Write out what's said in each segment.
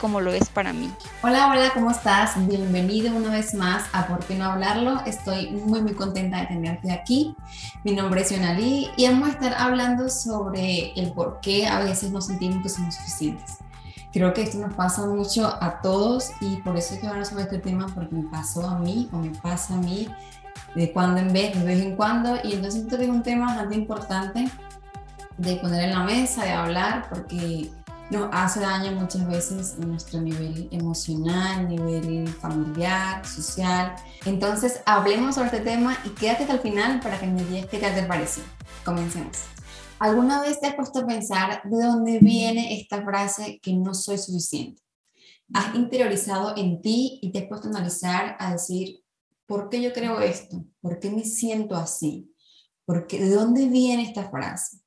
como lo es para mí. Hola, hola, ¿cómo estás? Bienvenido una vez más a Por qué no hablarlo. Estoy muy, muy contenta de tenerte aquí. Mi nombre es Yonali y vamos a estar hablando sobre el por qué a veces no sentimos que somos suficientes. Creo que esto nos pasa mucho a todos y por eso es que ahora sobre este tema porque me pasó a mí o me pasa a mí de cuando en vez, de vez en cuando y entonces esto es un tema bastante importante de poner en la mesa, de hablar porque nos hace daño muchas veces en nuestro nivel emocional, nivel familiar, social. Entonces, hablemos sobre este tema y quédate hasta el final para que me digas qué te parece. Comencemos. ¿Alguna vez te has puesto a pensar de dónde viene esta frase que no soy suficiente? ¿Has interiorizado en ti y te has puesto a analizar, a decir, ¿por qué yo creo esto? ¿Por qué me siento así? ¿Por qué, ¿De dónde viene esta frase?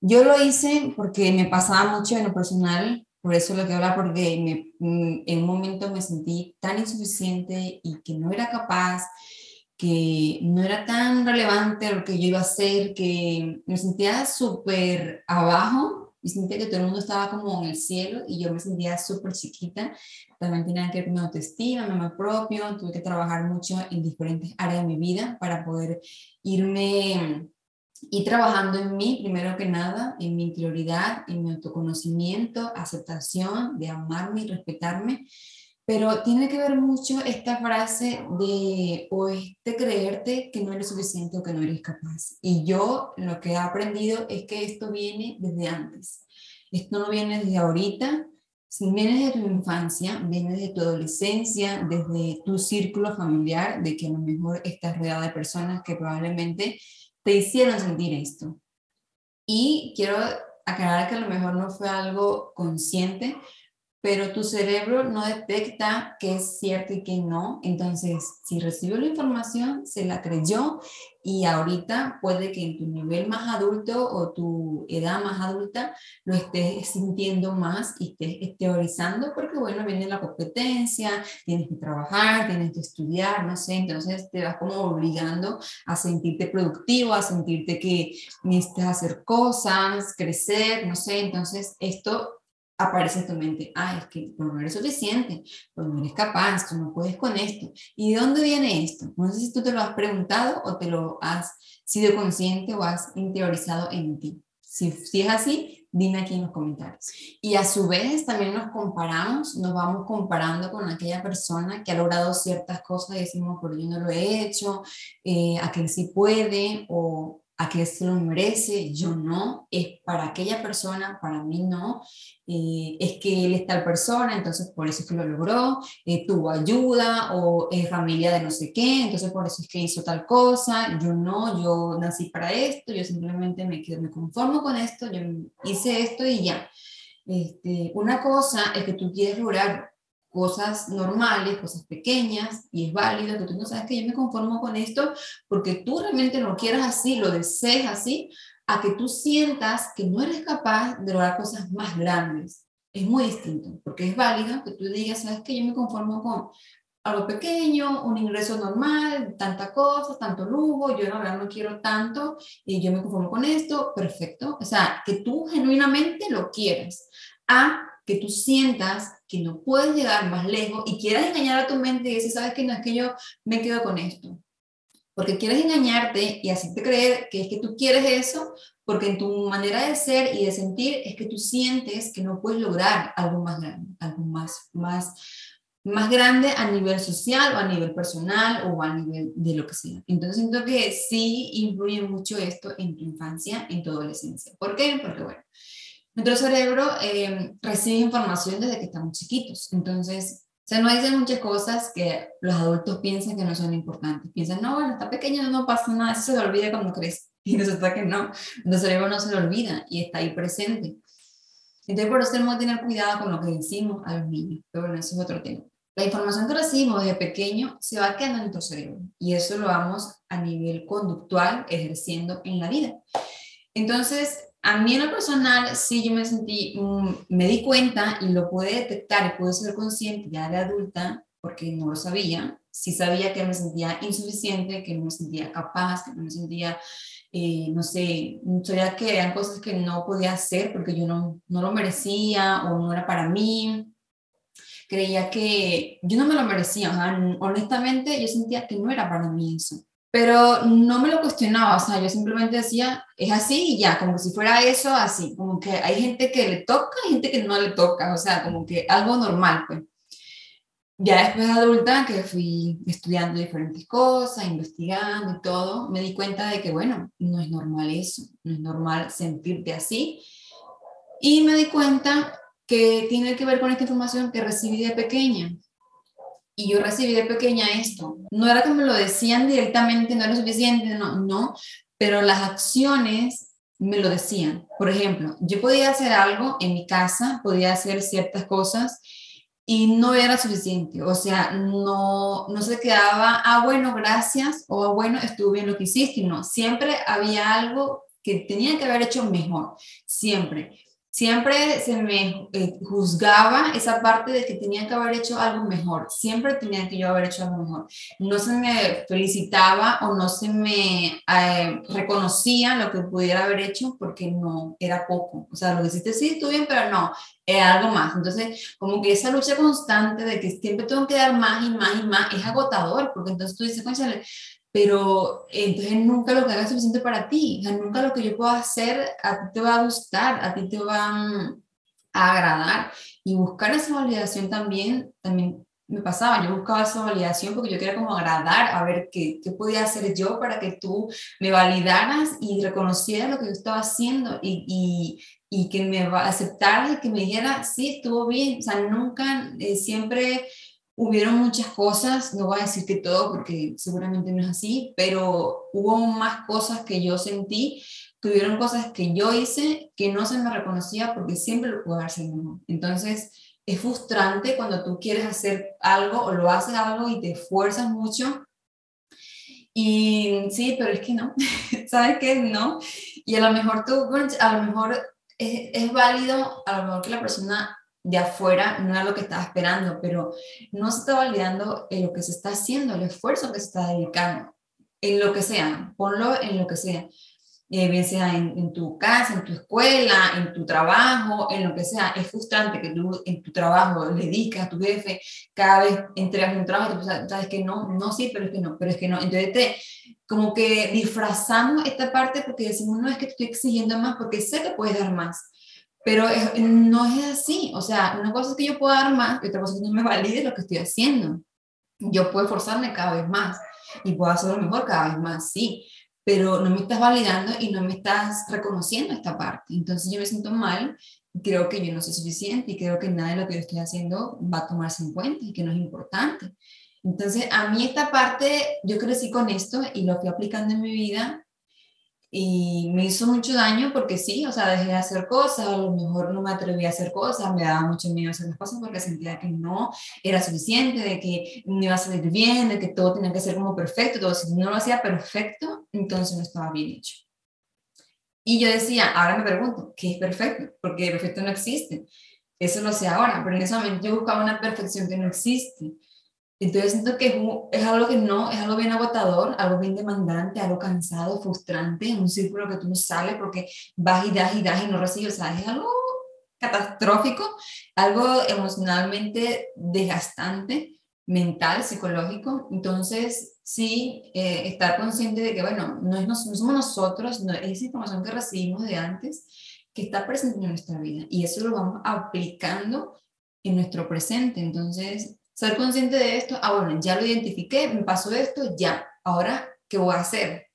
Yo lo hice porque me pasaba mucho en lo personal, por eso lo que hablar, porque me, mm, en un momento me sentí tan insuficiente y que no era capaz, que no era tan relevante lo que yo iba a hacer, que me sentía súper abajo y sentía que todo el mundo estaba como en el cielo y yo me sentía súper chiquita. También tenía que ver con mi autoestima, mi amor propio, tuve que trabajar mucho en diferentes áreas de mi vida para poder irme y trabajando en mí, primero que nada, en mi interioridad, en mi autoconocimiento, aceptación, de amarme y respetarme. Pero tiene que ver mucho esta frase de o de creerte que no eres suficiente o que no eres capaz. Y yo lo que he aprendido es que esto viene desde antes. Esto no viene desde ahorita, viene desde tu infancia, viene desde tu adolescencia, desde tu círculo familiar, de que a lo mejor estás rodeada de personas que probablemente te hicieron sentir esto. Y quiero aclarar que a lo mejor no fue algo consciente, pero tu cerebro no detecta qué es cierto y qué no. Entonces, si recibió la información, se la creyó y ahorita puede que en tu nivel más adulto o tu edad más adulta lo estés sintiendo más y estés teorizando porque, bueno, viene la competencia, tienes que trabajar, tienes que estudiar, no sé, entonces te vas como obligando a sentirte productivo, a sentirte que necesitas hacer cosas, crecer, no sé, entonces esto aparece en tu mente, ah, es que no eres suficiente, pues no eres capaz, tú no puedes con esto. ¿Y de dónde viene esto? No sé si tú te lo has preguntado o te lo has sido consciente o has interiorizado en ti. Si, si es así, dime aquí en los comentarios. Y a su vez también nos comparamos, nos vamos comparando con aquella persona que ha logrado ciertas cosas y decimos, pero yo no lo he hecho, eh, aquel sí puede o aquel se lo merece, yo no, es para aquella persona, para mí no, eh, es que él es tal persona, entonces por eso es que lo logró, eh, tuvo ayuda o es familia de no sé qué, entonces por eso es que hizo tal cosa, yo no, yo nací para esto, yo simplemente me quedo, me conformo con esto, yo hice esto y ya. Este, una cosa es que tú quieres lograr cosas normales, cosas pequeñas, y es válido que tú no sabes que yo me conformo con esto porque tú realmente lo quieras así, lo desees así, a que tú sientas que no eres capaz de lograr cosas más grandes. Es muy distinto, porque es válido que tú digas, sabes que yo me conformo con algo pequeño, un ingreso normal, tanta cosa, tanto lujo, yo verdad no quiero tanto y yo me conformo con esto, perfecto. O sea, que tú genuinamente lo quieres. A que tú sientas que no puedes llegar más lejos y quieras engañar a tu mente y decir, sabes que no es que yo me quedo con esto. Porque quieres engañarte y hacerte creer que es que tú quieres eso, porque en tu manera de ser y de sentir es que tú sientes que no puedes lograr algo más grande, algo más, más, más grande a nivel social o a nivel personal o a nivel de lo que sea. Entonces siento que sí influye mucho esto en tu infancia, en tu adolescencia. ¿Por qué? Porque bueno, nuestro cerebro eh, recibe información desde que estamos chiquitos. Entonces, se nos dicen muchas cosas que los adultos piensan que no son importantes. Piensan, no, bueno, está pequeño, no pasa nada, eso se le olvida cuando crece. Y resulta que no, nuestro cerebro no se le olvida y está ahí presente. Entonces, por eso tenemos que tener cuidado con lo que decimos a los niños. Pero bueno, eso es otro tema. La información que recibimos desde pequeño se va quedando en nuestro cerebro y eso lo vamos a nivel conductual ejerciendo en la vida. Entonces, a mí en lo personal, sí, yo me sentí, mm, me di cuenta y lo pude detectar y pude ser consciente ya de adulta, porque no lo sabía, sí sabía que me sentía insuficiente, que no me sentía capaz, que no me sentía, eh, no sé, sabía que eran cosas que no podía hacer porque yo no, no lo merecía o no era para mí. Creía que yo no me lo merecía, honestamente yo sentía que no era para mí eso pero no me lo cuestionaba, o sea, yo simplemente decía, es así y ya, como si fuera eso, así, como que hay gente que le toca y gente que no le toca, o sea, como que algo normal, pues. Ya después de adulta, que fui estudiando diferentes cosas, investigando y todo, me di cuenta de que, bueno, no es normal eso, no es normal sentirte así. Y me di cuenta que tiene que ver con esta información que recibí de pequeña, y yo recibí de pequeña esto. No era que me lo decían directamente, no era suficiente, no, no, pero las acciones me lo decían. Por ejemplo, yo podía hacer algo en mi casa, podía hacer ciertas cosas y no era suficiente. O sea, no, no se quedaba, ah, bueno, gracias, o ah, bueno, estuvo bien lo que hiciste. No, siempre había algo que tenía que haber hecho mejor, siempre siempre se me eh, juzgaba esa parte de que tenía que haber hecho algo mejor, siempre tenía que yo haber hecho algo mejor. No se me felicitaba o no se me eh, reconocía lo que pudiera haber hecho porque no era poco. O sea, lo que hiciste sí, estuvo bien, pero no, era algo más. Entonces, como que esa lucha constante de que siempre tengo que dar más y más y más es agotador, porque entonces tú dices, pero entonces nunca lo que haga es suficiente para ti, nunca lo que yo pueda hacer a ti te va a gustar, a ti te va mm, a agradar. Y buscar esa validación también, también me pasaba, yo buscaba esa validación porque yo quería como agradar, a ver qué, qué podía hacer yo para que tú me validaras y reconocieras lo que yo estaba haciendo y, y, y que me aceptaras y que me dijera, sí, estuvo bien, o sea, nunca, eh, siempre Hubieron muchas cosas, no voy a decir que todo porque seguramente no es así, pero hubo más cosas que yo sentí, que hubieron cosas que yo hice que no se me reconocía porque siempre lo puedo hacer mejor. Entonces, es frustrante cuando tú quieres hacer algo o lo haces algo y te esfuerzas mucho. Y sí, pero es que no, ¿sabes qué? No. Y a lo mejor tú, a lo mejor es, es válido, a lo mejor que la persona de afuera no era lo que estaba esperando, pero no se está validando en lo que se está haciendo, el esfuerzo que se está dedicando, en lo que sea, ponlo en lo que sea, eh, bien sea en, tu casa, en tu escuela, en tu trabajo, en lo que sea. Es frustrante que tú en tu trabajo le dedicas a tu jefe, cada vez entregas un trabajo, sabes que no, no, sí, pero es que no, pero es que no. Entonces te, como que disfrazamos esta parte porque decimos, no es que estoy exigiendo más porque sé que puedes dar más pero no es así, o sea, una cosa es que yo puedo dar más y otra cosa es que no me valide lo que estoy haciendo. Yo puedo esforzarme cada vez más y puedo hacerlo mejor cada vez más, sí, pero no me estás validando y no me estás reconociendo esta parte. Entonces yo me siento mal, creo que yo no soy suficiente y creo que nada de lo que yo estoy haciendo va a tomarse en cuenta y que no es importante. Entonces, a mí esta parte, yo crecí con esto y lo fui aplicando en mi vida y me hizo mucho daño porque sí, o sea, dejé de hacer cosas, a lo mejor no me atreví a hacer cosas, me daba mucho miedo hacer las cosas porque sentía que no era suficiente, de que no iba a salir bien, de que todo tenía que ser como perfecto, todo si no lo hacía perfecto, entonces no estaba bien hecho. Y yo decía, ahora me pregunto, ¿qué es perfecto? Porque perfecto no existe. Eso lo sé ahora, pero en ese momento yo buscaba una perfección que no existe. Entonces siento que es, algo que no, es algo bien agotador, algo bien demandante, algo cansado, frustrante, un círculo que tú no sales porque vas y das y das y no recibes, o sea, es algo catastrófico, algo emocionalmente desgastante, mental, psicológico. Entonces, sí, eh, estar consciente de que, bueno, no, es, no somos nosotros, no, es información que recibimos de antes que está presente en nuestra vida y eso lo vamos aplicando en nuestro presente. Entonces, Ser consciente de esto, ah, bueno, ya lo identifiqué, me pasó esto, ya, ahora, ¿qué voy a hacer?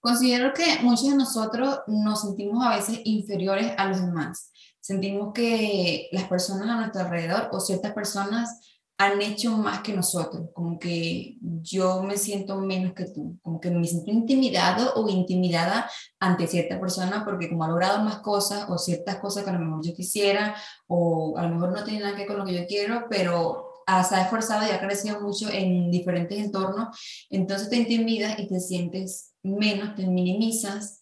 Considero que muchos de nosotros nos sentimos a veces inferiores a los demás. Sentimos que las personas a nuestro alrededor o ciertas personas han hecho más que nosotros, como que yo me siento menos que tú, como que me siento intimidado o intimidada ante cierta persona porque como ha logrado más cosas o ciertas cosas que a lo mejor yo quisiera o a lo mejor no tiene nada que ver con lo que yo quiero, pero se ha esforzado y ha crecido mucho en diferentes entornos, entonces te intimidas y te sientes menos, te minimizas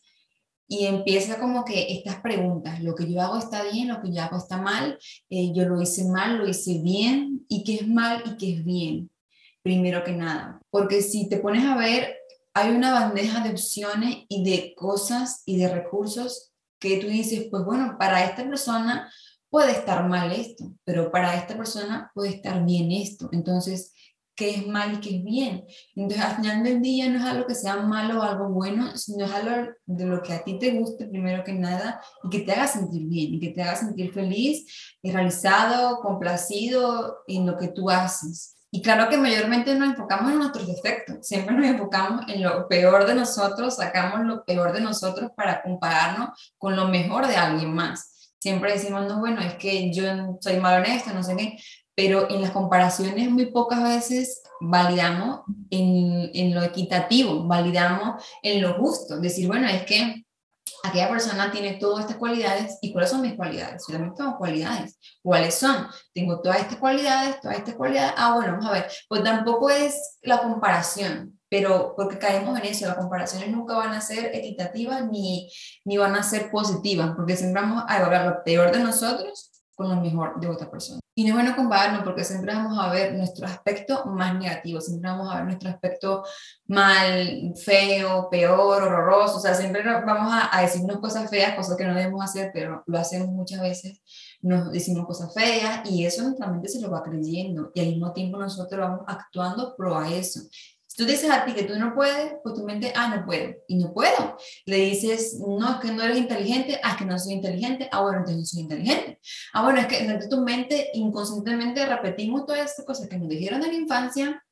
y empieza como que estas preguntas, lo que yo hago está bien, lo que yo hago está mal, eh, yo lo hice mal, lo hice bien, y qué es mal y qué es bien, primero que nada. Porque si te pones a ver, hay una bandeja de opciones y de cosas y de recursos que tú dices, pues bueno, para esta persona puede estar mal esto, pero para esta persona puede estar bien esto. Entonces, qué es mal y qué es bien. Entonces, al final del día no es algo que sea malo o algo bueno, sino es algo de lo que a ti te guste primero que nada y que te haga sentir bien y que te haga sentir feliz y realizado, complacido en lo que tú haces. Y claro que mayormente nos enfocamos en nuestros defectos, siempre nos enfocamos en lo peor de nosotros, sacamos lo peor de nosotros para compararnos con lo mejor de alguien más. Siempre decimos, no, bueno, es que yo soy malo en esto, no sé qué, pero en las comparaciones muy pocas veces validamos en, en, lo equitativo, validamos en lo justo, decir, bueno, es que aquella persona tiene todas estas cualidades y cuáles son mis cualidades, yo también tengo cualidades, ¿cuáles son? Tengo todas estas cualidades, todas estas cualidades, ah, bueno, vamos a ver, pues tampoco es la comparación, pero porque caemos en eso, las comparaciones nunca van a ser equitativas ni, ni van a ser positivas, porque siempre vamos a evaluar lo peor de nosotros con lo mejor de otra persona. Y no es bueno compararnos porque siempre vamos a ver nuestro aspecto más negativo, siempre vamos a ver nuestro aspecto mal, feo, peor, horroroso, o sea, siempre vamos a, a decirnos cosas feas, cosas que no debemos hacer, pero lo hacemos muchas veces, nos decimos cosas feas y eso nuestra mente se lo va creyendo y al mismo tiempo nosotros vamos actuando pro a eso tú dices a ti que tú no puedes, pues tu mente, ah, no puedo, y no puedo. Le dices, no, es que no eres inteligente, ah, es que no soy inteligente, ah, bueno, entonces no soy inteligente. Ah, bueno, es que dentro tu mente inconscientemente repetimos todas estas cosas que nos dijeron en la infancia,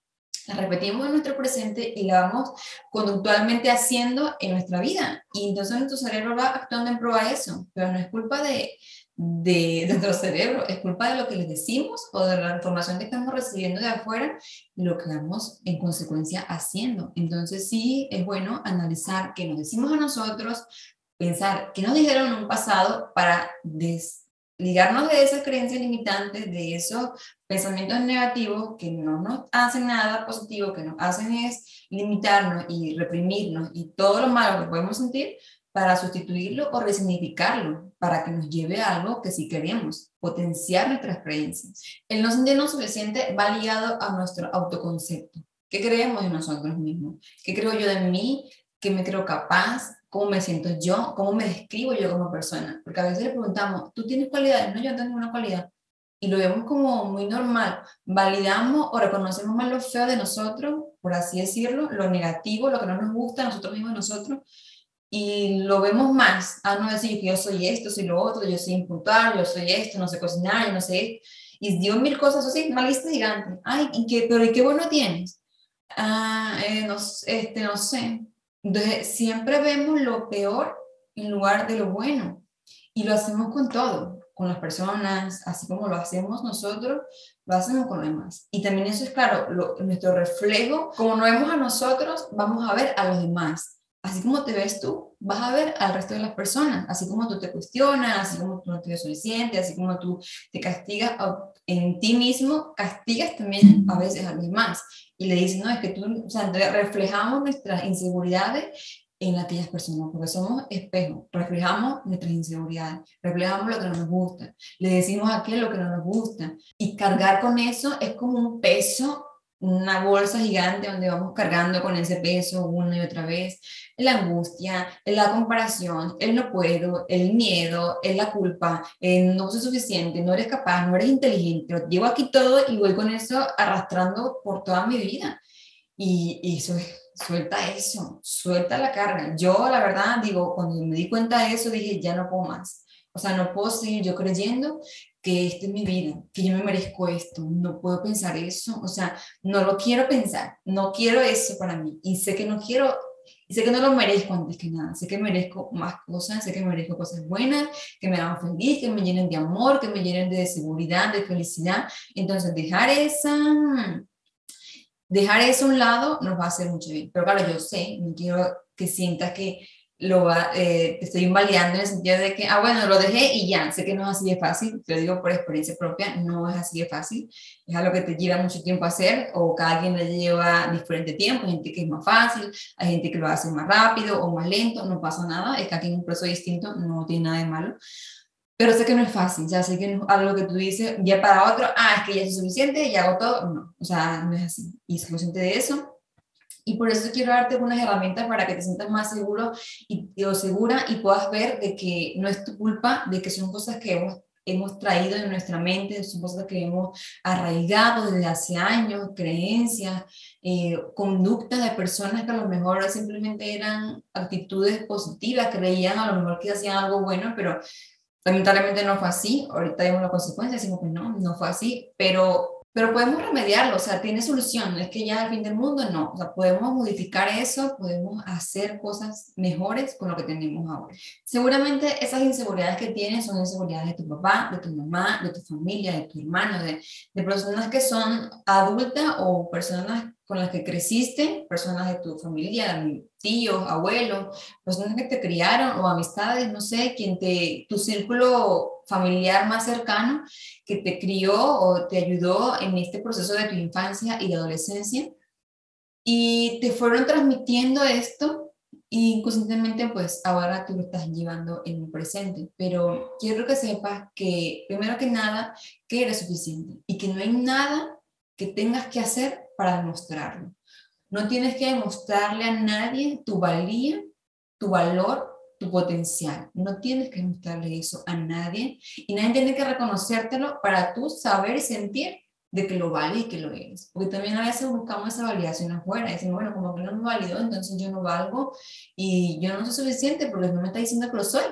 las repetimos en nuestro presente y la vamos conductualmente haciendo en nuestra vida. Y entonces nuestro cerebro va actuando en prueba de eso, pero no es culpa de, de, nuestro cerebro, es culpa de lo que les decimos o de la información que estamos recibiendo de afuera y lo que vamos en consecuencia haciendo. Entonces sí es bueno analizar qué nos decimos a nosotros, pensar qué nos dijeron en un pasado para desligarnos de esas creencias limitantes, de esos pensamientos negativos que no nos hacen nada positivo, que nos hacen es limitarnos y reprimirnos y todo lo malo que podemos sentir para sustituirlo o resignificarlo, para que nos lleve a algo que sí queremos, potenciar nuestras creencias. El no sentirnos suficiente va ligado a nuestro autoconcepto. ¿Qué creemos de nosotros mismos? ¿Qué creo yo de mí? ¿Qué me creo capaz? ¿Cómo me siento yo? ¿Cómo me describo yo como persona? Porque a veces le preguntamos, ¿tú tienes cualidades? No, yo no tengo ninguna cualidad. Y lo vemos como muy normal. Validamos o reconocemos más lo feo de nosotros, por así decirlo, lo negativo, lo que no nos gusta nosotros mismos, nosotros, y lo vemos más, a no decir que yo soy esto, soy lo otro, yo soy impuntual, yo soy esto, no sé cocinar, yo no sé, y dio mil cosas así, una lista gigante. Ay, ¿y qué, pero ¿y qué bueno tienes? Ah, eh, no, este, no sé. Entonces, siempre vemos lo peor en lugar de lo bueno. Y lo hacemos con todo, con las personas, así como lo hacemos nosotros, lo hacemos con los demás. Y también eso es claro, nuestro reflejo, como nos vemos a nosotros, vamos a ver a los demás así como te ves tú, vas a ver al resto de las personas, así como tú te cuestionas, así como tú no te ves suficiente, así como tú te castigas en ti mismo, castigas también a veces a los demás. Y le dices, no, es que tú, o sea, reflejamos nuestras inseguridades en aquellas personas, porque somos espejos, reflejamos nuestras inseguridades, reflejamos lo que no nos gusta, le decimos a aquel lo que no nos gusta, y cargar con eso es como un peso una bolsa gigante donde vamos cargando con ese peso una y otra vez, la angustia, la comparación, el no puedo, el miedo, el la culpa, no soy suficiente, no eres capaz, no eres inteligente, llevo aquí todo y voy con eso arrastrando por toda mi vida. Y, y eso, suelta eso, suelta la carga. Yo, la verdad, digo, cuando me di cuenta de eso, dije, ya no puedo más. O sea, no puedo seguir yo creyendo que esta es mi vida, que yo me merezco esto, no puedo pensar eso, o sea, no lo quiero pensar, no quiero eso para mí y sé que no quiero, y sé que no lo merezco antes que nada, sé que merezco más cosas, sé que merezco cosas buenas, que me hagan feliz, que me llenen de amor, que me llenen de seguridad, de felicidad, entonces dejar esa... Dejar eso a un lado nos va a hacer mucho bien. Pero claro, yo sé, no quiero que sientas que lo va, eh, estoy invalidando en el sentido de que, ah, bueno, lo dejé y ya, sé que no es así de fácil, te lo digo por experiencia propia, no es así de fácil, es algo que te lleva mucho tiempo hacer o cada quien le lleva diferente tiempo, hay gente que es más fácil, hay gente que lo hace más rápido o más lento, no pasa nada, es que aquí en un proceso distinto, no tiene nada de malo, pero sé que no es fácil, ya sé que no es algo que tú dices, ya para otro, ah, es que ya es suficiente, ya hago todo, no, o sea, no es así, y es consciente de eso, y por eso quiero darte unas herramientas para que te sientas más seguro y, o segura y puedas ver de que no es tu culpa, de que son cosas que hemos, hemos traído en nuestra mente, son cosas que hemos arraigado desde hace años, creencias, eh, conductas de personas que a lo mejor simplemente eran actitudes positivas, creían a lo mejor que hacían algo bueno, pero lamentablemente no fue así. Ahorita vemos las consecuencias, decimos que no, no fue así, pero pero podemos remediarlo, o sea, tiene solución, no es que ya al fin del mundo, no, o sea, podemos modificar eso, podemos hacer cosas mejores con lo que tenemos ahora. Seguramente esas inseguridades que tienes son inseguridades de tu papá, de tu mamá, de tu familia, de tu hermano, de, de personas que son adultas o personas con las que creciste, personas de tu familia, tíos, abuelos, personas que te criaron o amistades, no sé, quien te, tu círculo familiar más cercano que te crió o te ayudó en este proceso de tu infancia y de adolescencia. Y te fueron transmitiendo esto y inconscientemente pues ahora tú lo estás llevando en el presente, pero quiero que sepas que primero que nada que eres suficiente y que no hay nada que tengas que hacer para demostrarlo. No tienes que demostrarle a nadie tu valía, tu valor, tu potencial. No tienes que demostrarle eso a nadie y nadie tiene que reconocértelo para tú saber y sentir de que lo vale y que lo eres. Porque también a veces buscamos esa validación afuera. Decimos, bueno, como que no me validó, entonces yo no valgo y yo no soy suficiente porque no me está diciendo que lo soy.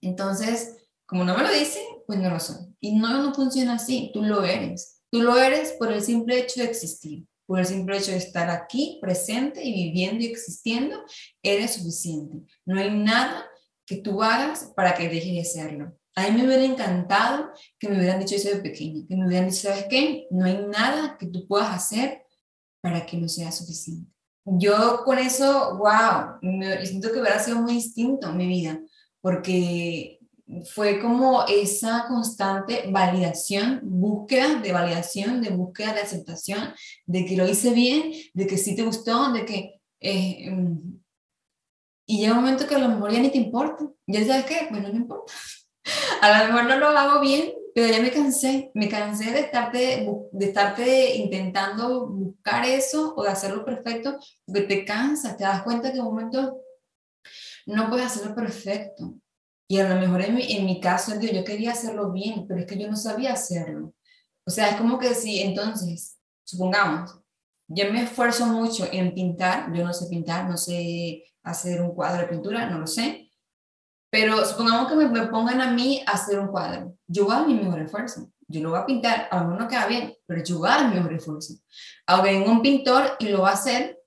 Entonces, como no me lo dice, pues no lo soy. Y no, no funciona así. Tú lo eres. Tú lo eres por el simple hecho de existir, por el simple hecho de estar aquí, presente y viviendo y existiendo, eres suficiente. No hay nada que tú hagas para que deje de serlo. A mí me hubiera encantado que me hubieran dicho eso de pequeña, que me hubieran dicho, ¿sabes qué? No hay nada que tú puedas hacer para que no sea suficiente. Yo con eso, wow, me, siento que hubiera sido muy distinto mi vida, porque fue como esa constante validación, búsqueda de validación, de búsqueda de aceptación, de que lo hice bien, de que sí te gustó, de que... Eh, mm, y llega un momento que a lo mejor ya ni te importa. Ya sabes qué, bueno, no importa. A lo mejor no lo hago bien, pero ya me cansé. Me cansé de estarte, de estarte intentando buscar eso o de hacerlo perfecto, porque te cansas, te das cuenta que en un momento no puedes hacerlo perfecto. Y a lo mejor en mi, en mi caso, yo quería hacerlo bien, pero es que yo no sabía hacerlo. O sea, es como que si entonces, supongamos, yo me esfuerzo mucho en pintar, yo no sé pintar, no sé hacer un cuadro de pintura, no lo sé, pero supongamos que me, me pongan a mí a hacer un cuadro, yo voy a mi mejor esfuerzo, yo lo voy a pintar, a mejor no queda bien, pero yo voy a dar mi mejor esfuerzo. Aunque venga un pintor y lo va a hacer,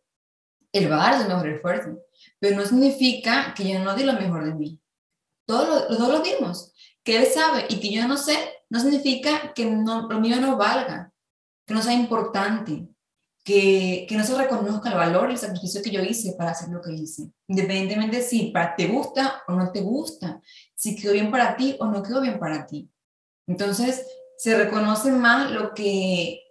él va a dar su mejor esfuerzo, pero no significa que yo no di lo mejor de mí. Todos lo, lo dimos. Que él sabe y que yo no sé, no significa que no, lo mío no valga, que no sea importante, que, que, no se reconozca el valor y el sacrificio que yo hice para hacer lo que hice. Independientemente si para, te gusta o no te gusta, si quedó bien para ti o no quedó bien para ti. Entonces, se reconoce más lo que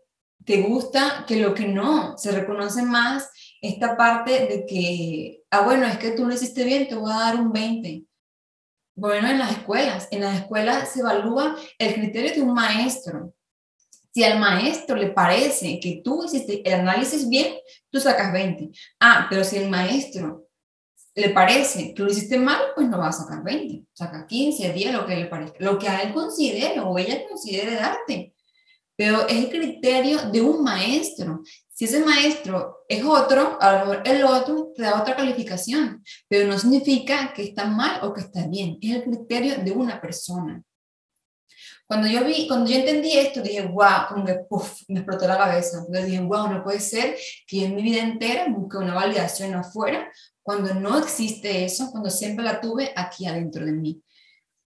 te gusta que lo que no. Se reconoce más esta parte de que, ah, bueno, es que tú lo hiciste bien, te voy a dar un 20. Bueno, en las escuelas, en las escuelas se evalúa el criterio de un maestro. Si al maestro le parece que tú hiciste el análisis bien, tú sacas 20. Ah, pero si el maestro le parece que lo hiciste mal, pues no va a sacar 20. Saca 15, 10, lo que le parezca. Lo que a él considere o ella considere darte. pero es el criterio de un maestro. Si ese maestro es otro, a lo mejor el otro te da otra calificación, pero no significa que está mal o que está bien, es el criterio de una persona. Cuando yo vi, cuando yo entendí esto, dije, wow, como que puff, me explotó la cabeza. Porque dije, wow, no puede ser que en mi vida entera busque una validación afuera cuando no existe eso, cuando siempre la tuve aquí adentro de mí.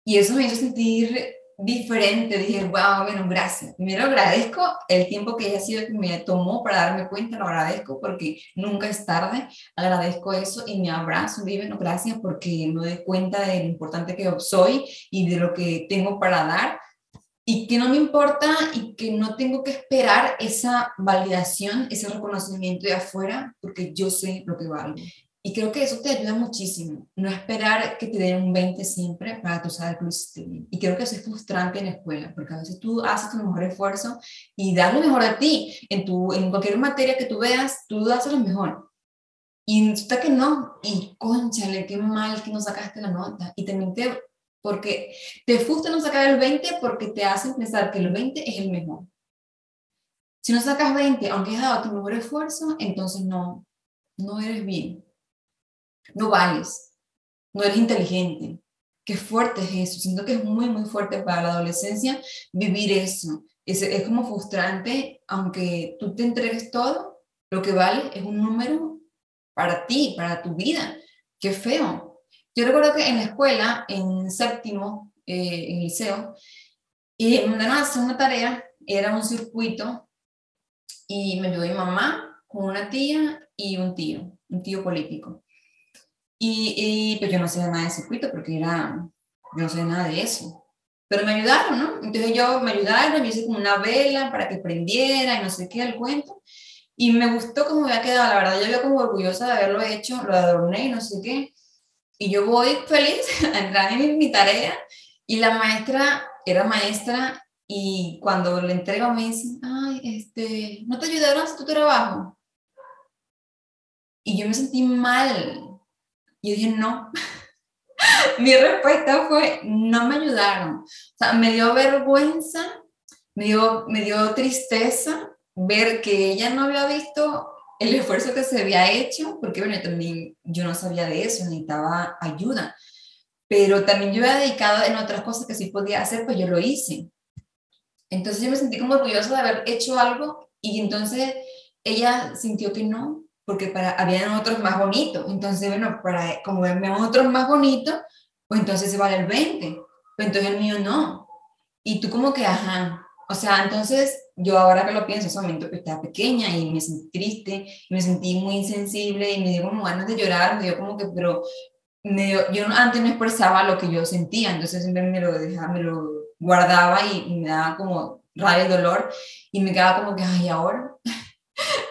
Y eso me hizo sentir diferente. Dije, wow, bueno, gracias. Primero agradezco el tiempo que ha sido que me tomó para darme cuenta, lo agradezco porque nunca es tarde. Agradezco eso y me abrazo, vive, no, gracias porque me doy cuenta de lo importante que soy y de lo que tengo para dar y que no me importa y que no tengo que esperar esa validación, ese reconocimiento de afuera porque yo sé lo que valgo. Y creo que eso te ayuda muchísimo. No esperar que te den un 20 siempre para tú saber que lo hiciste bien. Y creo que eso es frustrante en la escuela, porque a veces tú haces tu mejor esfuerzo y das lo mejor a ti. En, tu, en cualquier materia que tú veas, tú das lo mejor. Y resulta que no. Y conchale, qué mal que no sacaste la nota. Y también te, porque te frustra no sacar el 20 porque te hacen pensar que el 20 es el mejor. Si no sacas 20, aunque has dado tu mejor esfuerzo, entonces no, no eres bien no vales, no eres inteligente. Qué fuerte es eso. Siento que es muy, muy fuerte para la adolescencia vivir eso. Es, es como frustrante, aunque tú te entregues todo, lo que vale es un número para ti, para tu vida. Qué feo. Yo recuerdo que en la escuela, en séptimo, eh, en liceo, y me mandaron a hacer una tarea, era un circuito, y me ayudó mi mamá con una tía y un tío, un tío político. Y, pues yo no sé nada de circuito porque era, yo no sé nada de eso. Pero me ayudaron, ¿no? Entonces yo me ayudaron, yo hice como una vela para que prendiera y no sé qué, el cuento. Y me gustó cómo había quedado, la verdad, yo iba como orgullosa de haberlo hecho, lo adorné y no sé qué. Y yo voy feliz a entrar en mi tarea y la maestra era maestra y cuando le entrego me dice, ay, este, ¿no te ayudaron a hacer tu trabajo? Y yo me sentí mal, y yo dije, no. Mi respuesta fue, no me ayudaron. O sea, me dio vergüenza, me dio, me dio tristeza ver que ella no había visto el esfuerzo que se había hecho, porque bueno, también yo no sabía de eso, necesitaba ayuda. Pero también yo había dedicado en otras cosas que sí podía hacer, pues yo lo hice. Entonces yo me sentí como orgullosa de haber hecho algo y entonces ella sintió que no, porque para, habían otros más bonitos. Entonces, bueno, para, como vemos otros más bonitos, pues entonces se vale el 20, pues entonces el mío no. Y tú como que, ajá, o sea, entonces yo ahora que lo pienso, ese momento que estaba pequeña y me sentí triste, y me sentí muy insensible y me dio como ganas de llorar, me dio como que, pero me yo antes no expresaba lo que yo sentía, entonces siempre me lo dejaba, me lo guardaba y me daba como rabia y dolor y me quedaba como que, ay, ahora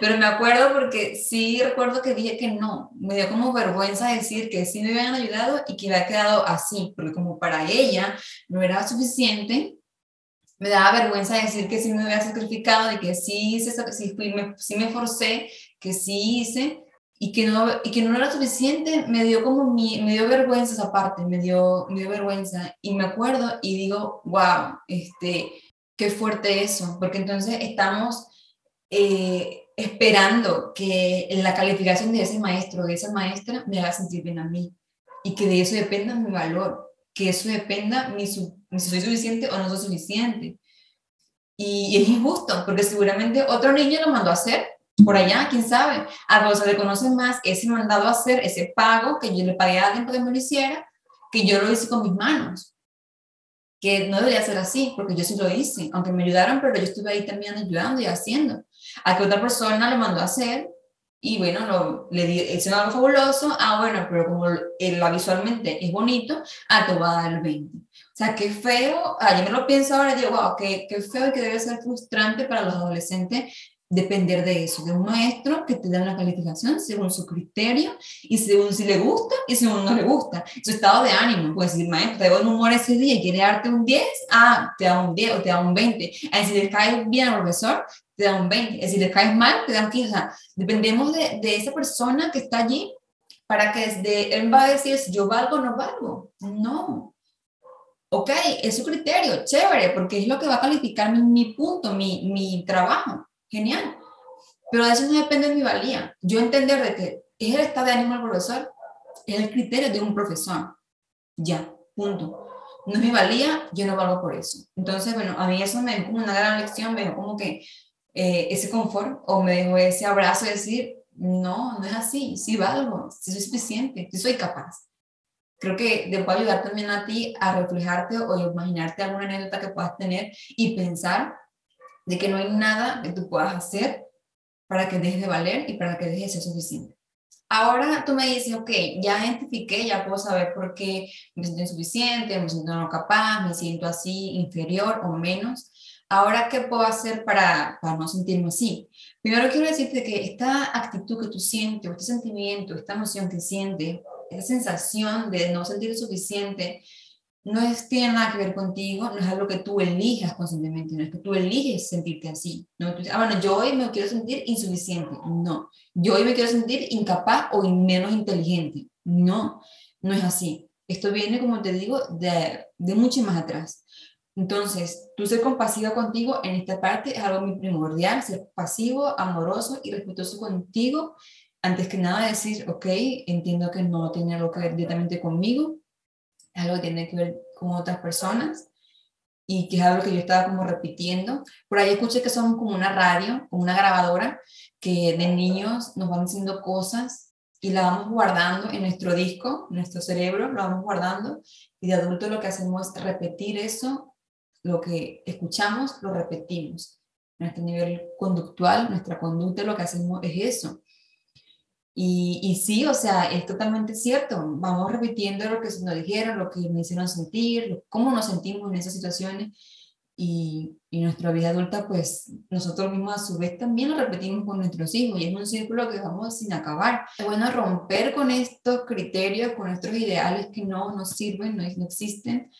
pero me acuerdo porque sí recuerdo que dije que no, me dio como vergüenza decir que sí me habían ayudado y que había quedado así, porque como para ella no era suficiente, me daba vergüenza decir que sí me había sacrificado y que sí, hice, sí, fui, me, sí me forcé, que sí hice y que no, y que no era suficiente, me dio como mi, me dio vergüenza esa parte, me dio, me dio vergüenza. Y me acuerdo y digo, wow, este, qué fuerte eso, porque entonces estamos... Eh, esperando que la calificación de ese maestro o de esa maestra me haga sentir bien a mí y que de eso dependa mi valor, que eso dependa mi, si soy suficiente o no soy suficiente. Y, es injusto, porque seguramente otro niño lo mandó a hacer por allá, quién sabe. A vos se le conoce más ese mandado a hacer, ese pago que yo le pagué a alguien para que me lo hiciera, que yo lo hice con mis manos. Que no debería ser así, porque yo sí lo hice, aunque me ayudaron, pero yo estuve ahí también ayudando y haciendo. A que otra persona lo mandó a hacer y bueno, lo, le hizo algo fabuloso, ah, bueno, pero como él, visualmente es bonito, ah, te va a dar el 20. O sea, qué feo, ah, yo me lo pienso ahora digo, wow, qué, qué feo y que debe ser frustrante para los adolescentes depender de eso, de un maestro que te da una calificación según su criterio y según si le gusta y según no le gusta. Su estado de ánimo, pues si el maestro te da un humor ese día y quiere darte un 10, ah, te da un 10 o te da un 20. Ah, si le cae bien al profesor, te da un 20. Si le caes mal, te da un 15. O sea, dependemos de, de esa persona que está allí para que desde él va a decir si yo valgo o no valgo. No. ok, es su criterio, chévere, porque es lo que va a calificar mi, mi punto, mi, mi trabajo, genial. Pero eso no depende de mi valía. Yo entender de que es el estado de ánimo del profesor, es el criterio de un profesor. Ya, punto. No es mi valía, yo no valgo por eso. Entonces, bueno, a mí eso me dio como una gran lección, me dio como que eh, ese confort o me dio ese abrazo de decir, no, no es así, sí valgo, sí soy suficiente, sí soy capaz. Creo que te puede ayudar también a ti a reflejarte o imaginarte alguna anécdota que puedas tener y pensar de que no hay nada que tú puedas hacer para que dejes de valer y para que dejes de ser suficiente. Ahora tú me dices, ok, ya identifiqué, ya puedo saber por qué me siento insuficiente, me siento no capaz, me siento así, inferior o menos. Ahora, ¿qué puedo hacer para, para no sentirme así? Primero quiero decirte que esta actitud que tú sientes, este sentimiento, esta emoción que sientes, esa sensación de no sentir suficiente, no es, tiene nada que ver contigo, no es algo que tú elijas conscientemente, no es que tú eliges sentirte así. ¿no? ah, bueno, yo hoy me quiero sentir insuficiente. No, yo hoy me quiero sentir incapaz o menos inteligente. No, no es así. Esto viene, como te digo, de, de mucho más atrás. Entonces, tú ser compasivo contigo en esta parte es algo muy primordial, ser pasivo, amoroso y respetuoso contigo. Antes que nada decir, ok, entiendo que no tiene algo que ver directamente conmigo, algo que tiene que ver con otras personas y que es algo que yo estaba como repitiendo. Por ahí escuché que somos como una radio, como una grabadora, que de niños nos van diciendo cosas y la vamos guardando en nuestro disco, nuestro cerebro, lo vamos guardando y de adulto lo que hacemos es repetir eso lo que escuchamos lo repetimos. Nuestro nivel conductual, nuestra conducta, lo que hacemos es eso. Y, y, sí, o sea, es totalmente cierto. Vamos repitiendo lo que nos dijeron, lo que me hicieron sentir, cómo nos sentimos en esas situaciones. Y, y nuestra vida adulta, pues nosotros mismos a su vez también lo repetimos con nuestros hijos. Y es un círculo que vamos sin acabar. Es bueno romper con estos criterios, con nuestros ideales que no nos sirven, no, no existen,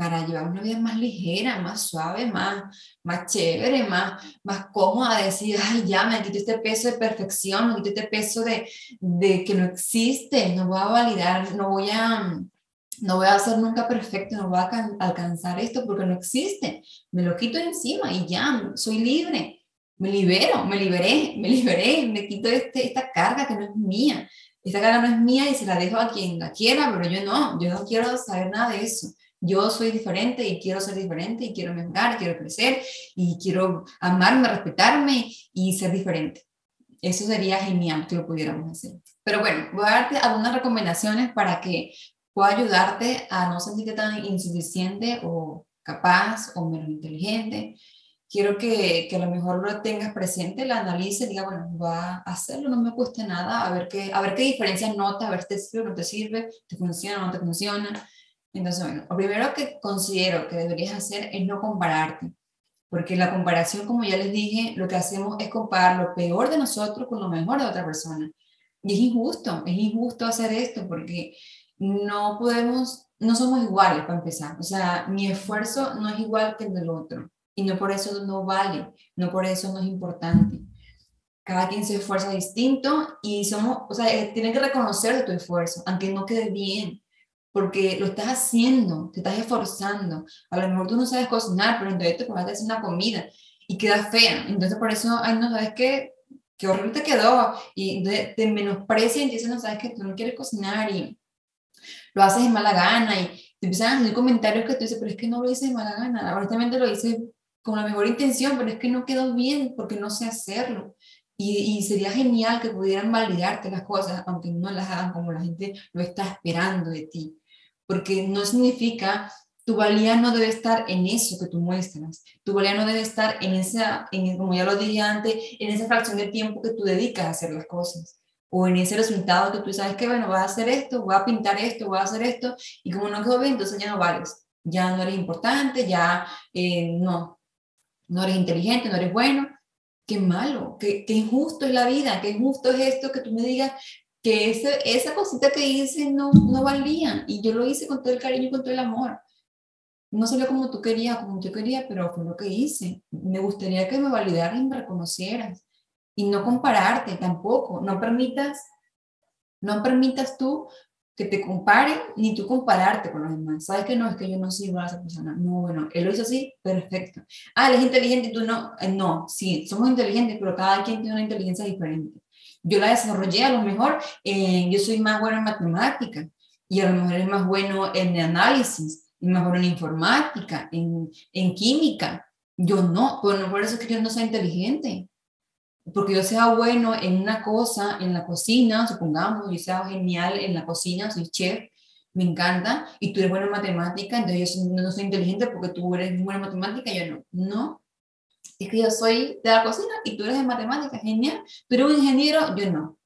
para llevar una vida más ligera, más suave, más, más chévere, más, más cómoda, decir, ay, ya me quito este peso de perfección, me quito este peso de, de que no existe, no voy a validar, no voy a, no voy a ser nunca perfecto, no voy a alcanzar esto porque no existe, me lo quito encima y ya, soy libre, me libero, me liberé, me liberé, me quito este, esta carga que no es mía, esta carga no es mía y se la dejo a quien la quiera, pero yo no, yo no quiero saber nada de eso yo soy diferente y quiero ser diferente y quiero mejorar, quiero crecer y quiero amarme, respetarme y ser diferente. Eso sería genial que lo pudiéramos hacer. Pero bueno, voy a darte algunas recomendaciones para que pueda ayudarte a no sentirte tan insuficiente o capaz o menos inteligente. Quiero que, que a lo mejor lo tengas presente, la analice, diga, bueno, va a hacerlo, no me cuesta nada, a ver qué, a ver qué diferencias notas, a ver si te sirve no te sirve, te funciona no te funciona entonces, bueno, lo primero que considero que deberías hacer es no compararte, porque la comparación, como ya les dije, lo que hacemos es comparar lo peor de nosotros con lo mejor de otra persona. Y es injusto, es injusto hacer esto porque no podemos, no somos iguales para empezar. O sea, mi esfuerzo no es igual que el del otro. Y no por eso no vale, no por eso no es importante. Cada quien se esfuerza distinto y somos, o sea, eh, tienes que reconocer tu esfuerzo, aunque no quede bien porque lo estás haciendo, te estás esforzando. A lo mejor tú no sabes cocinar, pero entonces te pones a hacer una comida y queda fea. Entonces por eso, ay, no sabes qué, qué horrible te quedó. Y entonces te menosprecian y dicen, no sabes que tú no quieres cocinar y lo haces de mala gana y te empiezan a hacer comentarios que tú dices, pero es que no lo hice de mala gana. Honestamente lo hice con la mejor intención, pero es que no quedó bien porque no sé hacerlo. Y, y, sería genial que pudieran validarte las cosas, aunque no las hagan como la gente lo está esperando de ti porque no significa, tu valía no debe estar en eso que tú muestras, tu valía no debe estar en esa, en, como ya lo dije antes, en esa fracción de tiempo que tú dedicas a hacer las cosas, o en ese resultado que tú sabes que, bueno, voy a hacer esto, voy a pintar esto, voy a hacer esto, y como no quedó bien, entonces ya no vales, ya no eres importante, ya eh, no, no eres inteligente, no eres bueno, qué malo, qué, qué, injusto es la vida, qué injusto es esto que tú me digas, que ese, esa cosita que hice no, no valía y yo lo hice con todo el cariño y con todo el amor. No salió como tú querías, como yo quería, pero fue lo que hice. Me gustaría que me validaras y me reconocieras y no compararte tampoco. No permitas, no permitas tú que te comparen, ni tú compararte con los demás. Sabes que no, es que yo no soy igual a esa persona. No, bueno, él lo hizo así, perfecto. Ah, él es inteligente y tú no. Eh, no, sí, somos inteligentes, pero cada quien tiene una inteligencia diferente. Yo la desarrollé a lo mejor, eh, yo soy más bueno en matemática y a lo mejor es más bueno en análisis, y más bueno en informática, en, en química. Yo no, bueno, por eso es que yo no soy inteligente porque yo sea bueno en una cosa, en la cocina, supongamos, yo sea genial en la cocina, soy chef, me encanta, y tú eres bueno en matemática, entonces yo no soy inteligente porque tú eres buena en matemática, yo no. No, es que yo soy de la cocina y tú eres de matemática, genial. Tú eres un ingeniero, yo no.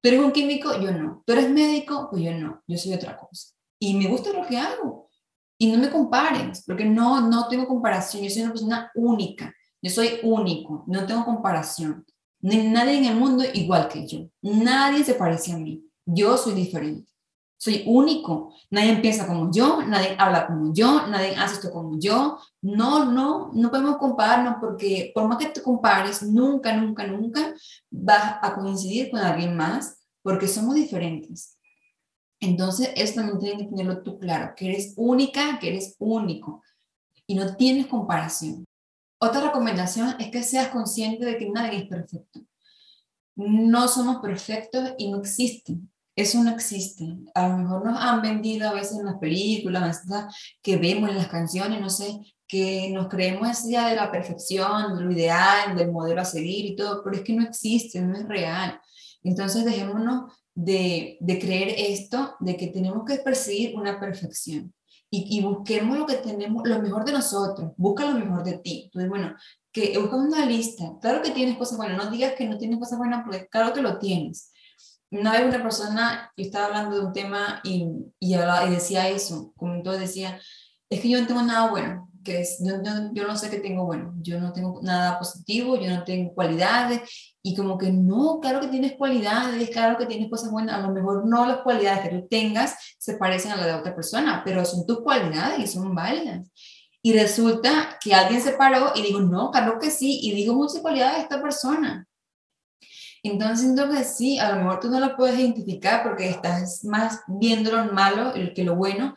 Tú eres un químico, yo no. Tú eres médico, pues yo no. Yo soy otra cosa. Y me gusta lo que hago. Y no me compares, porque no, no tengo comparación. Yo soy una persona única. Yo soy único, no tengo comparación. Nadie en el mundo igual que yo. Nadie se parece a mí. Yo soy diferente. Soy único. Nadie empieza como yo, nadie habla como yo, nadie hace esto como yo. No, no, no podemos compararnos porque por más que te compares, nunca, nunca, nunca vas a coincidir con alguien más porque somos diferentes. Entonces, eso también tienes que tenerlo tú claro, que eres única, que eres único y no tienes comparación. Otra recomendación es que seas consciente de que nadie es perfecto. No somos perfectos y no existen. Eso no existe. A lo mejor nos han vendido a veces en las películas, que vemos en las canciones, no sé, que nos creemos ya de la perfección, de lo ideal, del modelo a seguir y todo, pero es que no existe, no es real. Entonces dejémonos de, de creer esto, de que tenemos que perseguir una perfección y, busquemos lo que tenemos, lo mejor de nosotros, busca lo mejor de ti. Entonces, bueno, que busca una lista. Claro que tienes cosas buenas, no digas que no tienes cosas buenas, porque claro que lo tienes. Una vez una persona, yo estaba hablando de un tema y, y, y decía eso, comentó, decía, es que yo no tengo nada bueno que es, yo, yo, no sé qué tengo bueno, yo no tengo nada positivo, yo no tengo cualidades, y como que no, claro que tienes cualidades, claro que tienes cosas buenas, a lo mejor no las cualidades que tú tengas se parecen a las de otra persona, pero son tus cualidades y son válidas. Y resulta que alguien se paró y digo, no, claro que sí, y digo muchas cualidades de esta persona. Entonces siento que sí, a lo mejor tú no lo puedes identificar porque estás más viendo lo malo que lo bueno,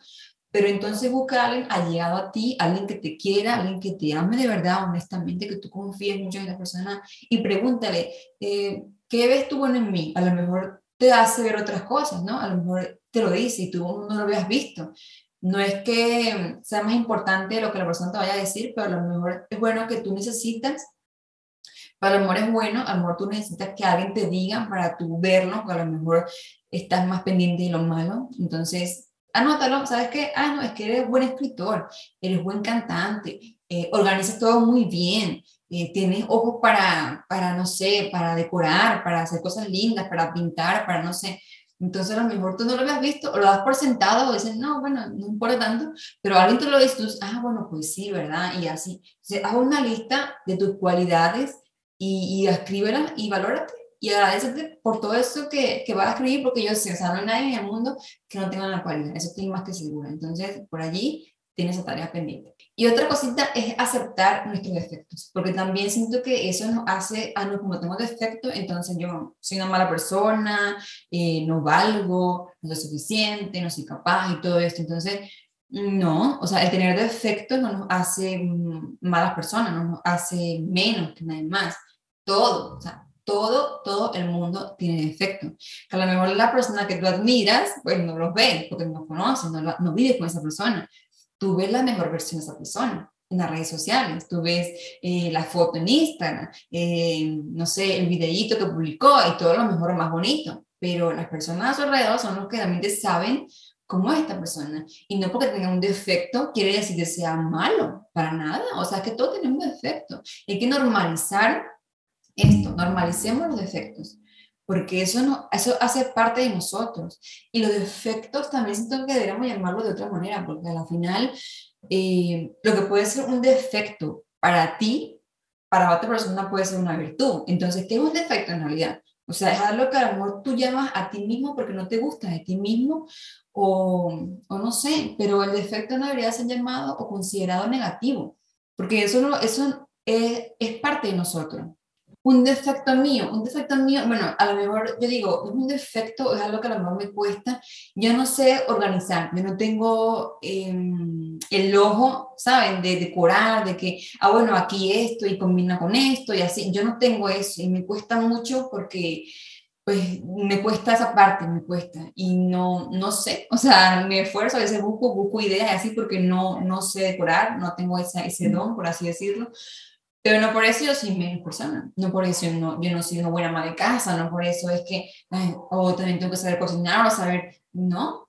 pero entonces busca a alguien allegado a ti, alguien que te quiera, alguien que te ame de verdad, honestamente, que tú confíes mucho en la persona y pregúntale, eh, ¿qué ves tú bueno en mí? A lo mejor te hace ver otras cosas, ¿no? A lo mejor te lo dice y tú no lo habías visto. No es que sea más importante lo que la persona te vaya a decir, pero a lo mejor es bueno que tú necesitas, para el amor es bueno, a lo tú necesitas que alguien te diga para tú verlo, que a lo mejor estás más pendiente de lo malo. Entonces, anótalo, ¿sabes qué? Ah, no, es que eres buen escritor, eres buen cantante, eh, organizas todo muy bien, eh, tienes ojos para, para, no sé, para decorar, para hacer cosas lindas, para pintar, para no sé. Entonces a lo mejor tú no lo habías visto o lo das por sentado o dices, no, bueno, no importa tanto, pero alguien te lo dice, tú ah, bueno, pues sí, ¿verdad? Y así. Haz una lista de tus cualidades y, y escríbelas y valórate y agradecerte por todo eso que, que vas a escribir, porque yo sé, o sea, no hay nadie en el mundo que no tenga la cualidad, eso estoy más que segura. Entonces, por allí tienes esa tarea pendiente. Y otra cosita es aceptar nuestros defectos, porque también siento que eso nos hace, a no, como tengo defectos, entonces yo soy una mala persona, eh, no valgo, no soy suficiente, no soy capaz y todo esto. Entonces, no, o sea, el tener defectos no nos hace mm, malas personas, no nos hace menos que nadie más. Todo, o sea, todo, todo el mundo tiene defectos. Que a lo mejor la persona que tú admiras, pues no los ves, porque no conoces, no, no vives con esa persona. Tú ves la mejor versión de esa persona en las redes sociales, tú ves eh, la foto en Instagram, eh, no sé, el videíto que publicó y todo lo mejor, más bonito, pero las personas a su alrededor son los que realmente saben cómo es esta persona. Y no porque tenga un defecto quiere decir que sea malo, para nada. O sea, que todos tenemos defectos. Hay que normalizar esto, normalicemos los defectos, porque eso, no, eso hace parte de nosotros. Y los defectos también siento que deberíamos llamarlo de otra manera, porque al final eh, lo que puede ser un defecto para ti, para otra persona puede ser una virtud. Entonces, ¿qué es un defecto en realidad? O sea, es algo que a lo mejor tú llamas a ti mismo porque no te gusta de ti mismo o, o no sé, pero el defecto no debería ser llamado o considerado negativo, porque eso, no, eso es, es parte de nosotros un defecto mío, un defecto mío, bueno, a lo mejor yo digo, es un defecto, es algo que a lo mejor me cuesta, yo no sé organizar, yo no tengo em, el ojo, ¿saben? De decorar, de que, ah, bueno, aquí esto y combina con esto y así, yo no tengo eso y me cuesta mucho porque pues me cuesta esa parte, me cuesta y no, no sé, o sea, me esfuerzo, a veces busco, busco ideas así porque no, no sé decorar, no tengo esa, ese don, por así decirlo, pero no por eso yo soy menos persona, no por eso no, yo no soy una buena ama de casa, no por eso es que, o también tengo que saber cocinar o saber, no,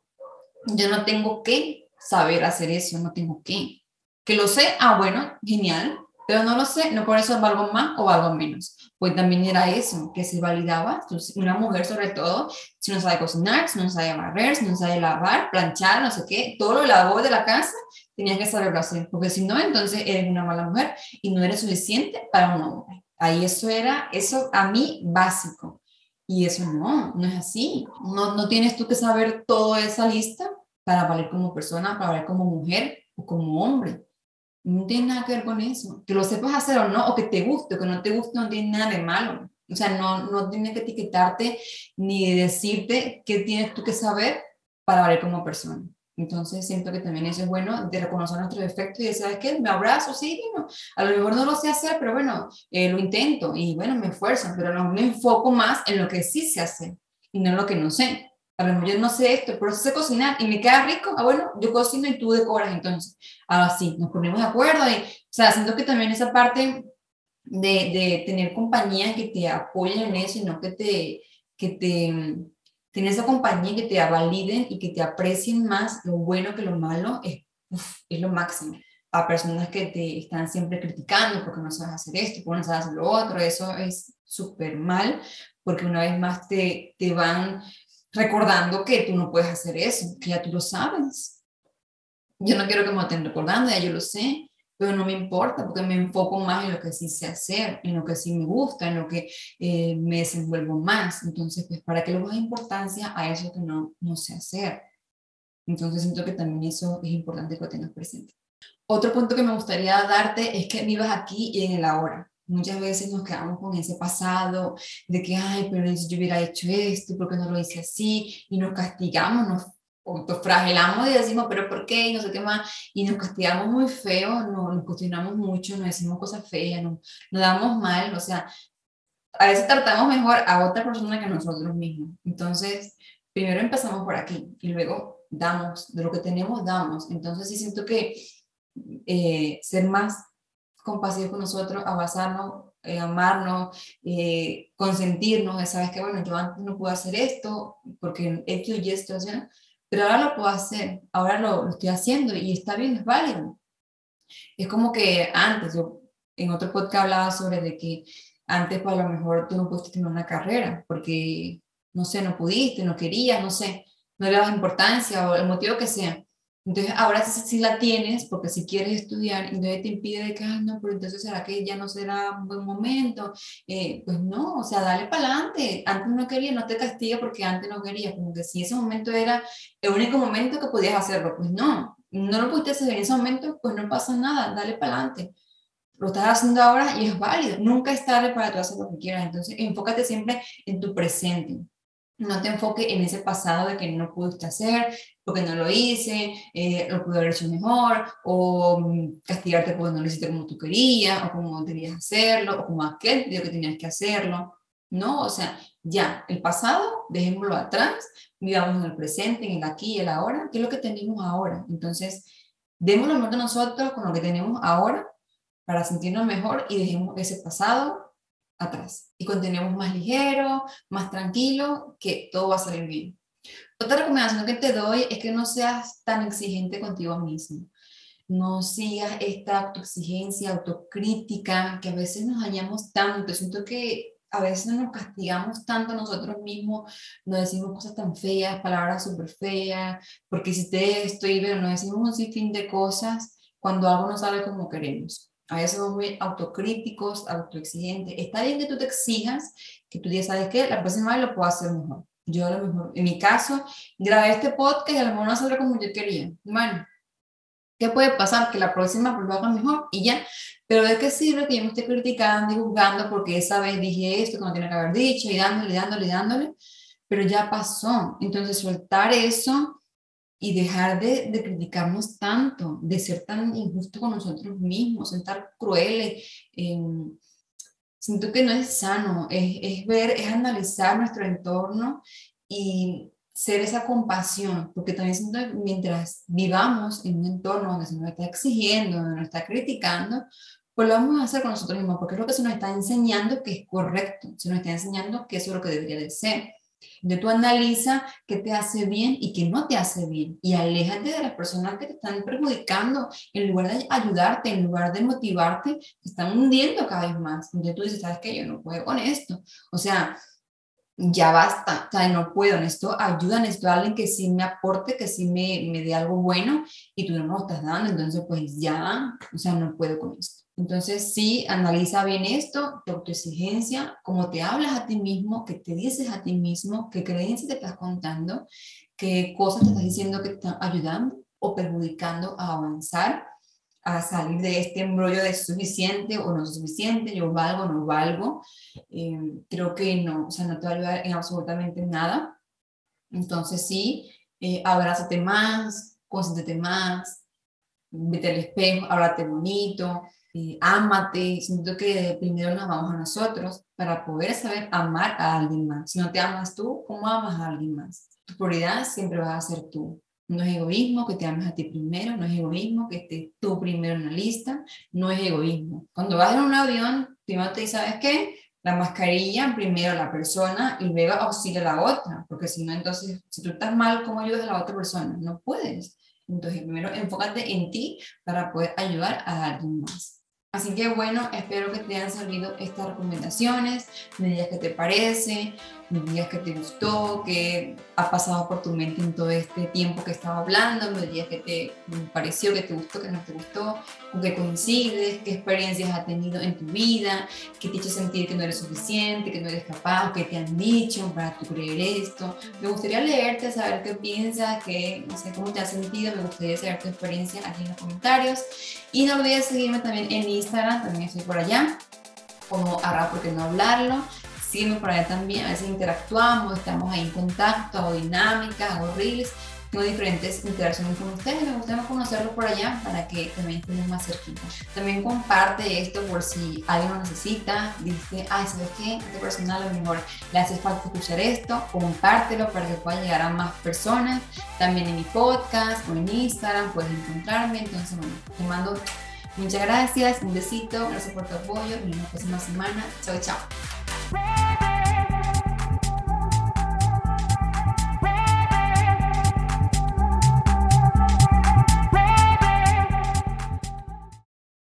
yo no tengo que saber hacer eso, no tengo que. Que lo sé, ah, bueno, genial, pero no lo sé, no por eso valgo más o valgo menos. Pues también era eso, que se validaba, una mujer sobre todo, si no sabe cocinar, si no sabe barrer, si no sabe lavar, planchar, no sé qué, todo lo labor de la casa, tenías que saberlo hacer, porque si no, entonces eres una mala mujer y no eres suficiente para un hombre. Ahí eso era, eso a mí básico. Y eso no, no es así. No, no tienes tú que saber toda esa lista para valer como persona, para valer como mujer o como hombre. No tiene nada que ver con eso. Que lo sepas hacer o no, o que te guste o que no te guste, no tiene nada de malo. O sea, no, no tiene que etiquetarte ni decirte qué tienes tú que saber para valer como persona. Entonces siento que también eso es bueno de reconocer nuestros defectos y de, ¿sabes qué? Me abrazo, sí, bueno, a lo mejor no lo sé hacer, pero bueno, eh, lo intento y bueno, me esfuerzo, pero no me enfoco más en lo que sí se hace y no en lo que no sé yo no sé esto, pero sé cocinar y me queda rico, ah, bueno, yo cocino y tú decoras, entonces, así, nos ponemos de acuerdo y, o sea, siento que también esa parte de, de tener compañía que te apoyen en eso y no que te, que te, tener esa compañía que te validen y que te aprecien más lo bueno que lo malo, es, es lo máximo. A personas que te están siempre criticando porque no sabes hacer esto, porque no sabes hacer lo otro, eso es súper mal, porque una vez más te, te van recordando que tú no puedes hacer eso, que ya tú lo sabes. Yo no quiero que me estén recordando, ya yo lo sé, pero no me importa porque me enfoco más en lo que sí sé hacer, en lo que sí me gusta, en lo que eh, me desenvuelvo más. Entonces, pues, ¿para qué le das importancia a eso que no, no sé hacer? Entonces, siento que también eso es importante que lo tengas presente. Otro punto que me gustaría darte es que vivas aquí y en el ahora. Muchas veces nos quedamos con ese pasado de que, ay, pero yo hubiera hecho esto, ¿por qué no lo hice así? Y nos castigamos, nos autofragelamos y decimos, pero ¿por qué? Y no sé qué más. Y nos castigamos muy feo, no, nos cuestionamos mucho, nos decimos cosas feas, nos, nos damos mal. O sea, a veces tratamos mejor a otra persona que a nosotros mismos. Entonces, primero empezamos por aquí y luego damos, de lo que tenemos, damos. Entonces, sí siento que eh, ser más compasivos con nosotros, abrazarnos, eh, amarnos, eh, consentirnos, sabes que, bueno, yo antes no pude hacer esto porque esto y esto, pero ahora lo puedo hacer, ahora lo, lo, estoy haciendo y está bien, es válido. Es como que antes, yo en otro podcast hablaba sobre de que antes pues a lo mejor tú no pudiste tener una carrera porque, no sé, no pudiste, no querías, no sé, no le dabas importancia o el motivo que sea. Entonces, ahora sí, la tienes, porque si quieres estudiar, entonces te impide que, ah, no, pero entonces será que ya no será un buen momento. Eh, pues no, o sea, dale para adelante. Antes no quería, no te castiga porque antes no quería. Como que si ese momento era el único momento que podías hacerlo, pues no, no lo pudiste hacer en ese momento, pues no pasa nada, dale para adelante. Lo estás haciendo ahora y es válido. Nunca es tarde para tú hacer lo que quieras. Entonces, enfócate siempre en tu presente no te enfoques en ese pasado de que no pudiste hacer, porque no lo hice, eh, lo pude haber hecho mejor, o mm, castigarte porque no lo hiciste como tú querías, o como debías hacerlo, o como aquel dijo que tenías que hacerlo. No, o sea, ya, el pasado, dejémoslo atrás, vivamos en el presente, en el aquí y el ahora, ¿qué es lo que tenemos ahora? Entonces, demos lo mejor de nosotros con lo que tenemos ahora para sentirnos mejor y dejemos ese pasado atrás y continuemos más ligero, más tranquilo, que todo va a salir bien. Otra recomendación que te doy es que no seas tan exigente contigo mismo. No sigas esta autoexigencia, autocrítica, que a veces nos dañamos tanto. Siento que a veces nos castigamos tanto nosotros mismos, nos decimos cosas tan feas, palabras súper feas, porque si te estoy, pero nos decimos un sinfín de cosas cuando algo no sale como queremos. A veces somos muy autocríticos, autoexigentes. Está bien que tú te exijas, que tú digas, ¿sabes qué? La próxima vez lo puedo hacer mejor. Yo a lo mejor, en mi caso, grabé este podcast y a lo mejor no salió como yo quería. Bueno, ¿qué puede pasar? Que la próxima lo haga mejor y ya. Pero ¿de qué sirve que yo me esté criticando y juzgando porque esa vez dije esto que no tiene que haber dicho y dándole, dándole, dándole? Pero ya pasó. Entonces soltar eso y dejar de, de criticarnos tanto, de ser tan injusto con nosotros mismos, ser tan crueles. Eh, siento que no es sano, es, es ver, es analizar nuestro entorno y ser esa compasión, porque también siento que mientras vivamos en un entorno donde se nos está exigiendo, donde nos está criticando, pues lo vamos a hacer con nosotros mismos, porque es lo que se nos está enseñando que es correcto, se nos está enseñando que eso es lo que debería de ser. Entonces tú analiza qué te hace bien y qué no te hace bien y aléjate de las personas que te están perjudicando en lugar de ayudarte, en lugar de motivarte, te están hundiendo cada vez más. Entonces tú dices, ¿sabes qué? Yo no puedo con esto. O sea, ya basta, o sea, no puedo, necesito ayuda, necesito a alguien que sí me aporte, que sí me, me dé algo bueno y tú no me lo estás dando, entonces pues ya, o sea, no puedo con esto. Entonces sí, analiza bien esto, tu autoexigencia, cómo te hablas a ti mismo, qué te dices a ti mismo, qué creencias te estás contando, qué cosas te estás diciendo que te están ayudando o perjudicando a avanzar a salir de este embrollo de suficiente o no suficiente, yo valgo, no valgo, eh, creo que no, o sea, no te va a ayudar en absolutamente nada. Entonces sí, eh, abrázate más, concéntrate más, vete al espejo, háblate bonito, eh, ámate, siento que primero nos amamos a nosotros para poder saber amar a alguien más. Si no te amas tú, ¿cómo amas a alguien más? Tu prioridad siempre va a ser tú. No es egoísmo que te ames a ti primero, no es egoísmo que estés tú primero en la lista, no es egoísmo. Cuando vas en un avión, primero te ¿sabes qué? La mascarilla, primero la persona y luego auxilia a la otra, porque si no, entonces, si tú estás mal, ¿cómo ayudas a la otra persona? No puedes. Entonces, primero enfócate en ti para poder ayudar a alguien más. Así que bueno, espero que te hayan servido estas recomendaciones, me digas qué te parece, digas qué te gustó, qué ha pasado por tu mente en todo este tiempo que estaba hablando, me digas qué te pareció, qué te gustó, qué no te gustó, con qué coincides, qué experiencias has tenido en tu vida, qué te hecho sentir que no eres suficiente, que no eres capaz, qué te han dicho para tú creer esto. Me gustaría leerte, saber qué piensas, qué, no sé, cómo te has sentido, me gustaría saber tu experiencia aquí en los comentarios. Y no olvides seguirme también en Instagram, también estoy por allá, como Arra porque no hablarlo. Sígueme por allá también, a veces interactuamos, estamos ahí en contacto, hago dinámicas, hago reels tengo diferentes interacciones con ustedes. Me gustaría conocerlo por allá para que también estemos más cerquita. También comparte esto por si alguien lo necesita. Dice, ay, ¿sabes qué? Este personal a lo mejor le hace falta escuchar esto. Compártelo para que pueda llegar a más personas. También en mi podcast o en Instagram puedes encontrarme. Entonces, bueno, te mando muchas gracias. Un besito. Gracias por tu apoyo. Y nos vemos la próxima semana. Chao, chao.